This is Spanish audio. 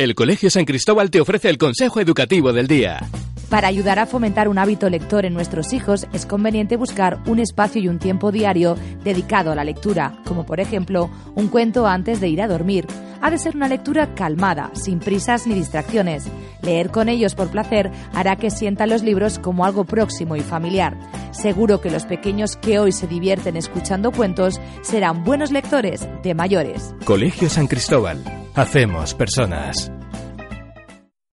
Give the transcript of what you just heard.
El Colegio San Cristóbal te ofrece el consejo educativo del día. Para ayudar a fomentar un hábito lector en nuestros hijos es conveniente buscar un espacio y un tiempo diario dedicado a la lectura, como por ejemplo un cuento antes de ir a dormir. Ha de ser una lectura calmada, sin prisas ni distracciones. Leer con ellos por placer hará que sientan los libros como algo próximo y familiar. Seguro que los pequeños que hoy se divierten escuchando cuentos serán buenos lectores de mayores. Colegio San Cristóbal. Hacemos personas.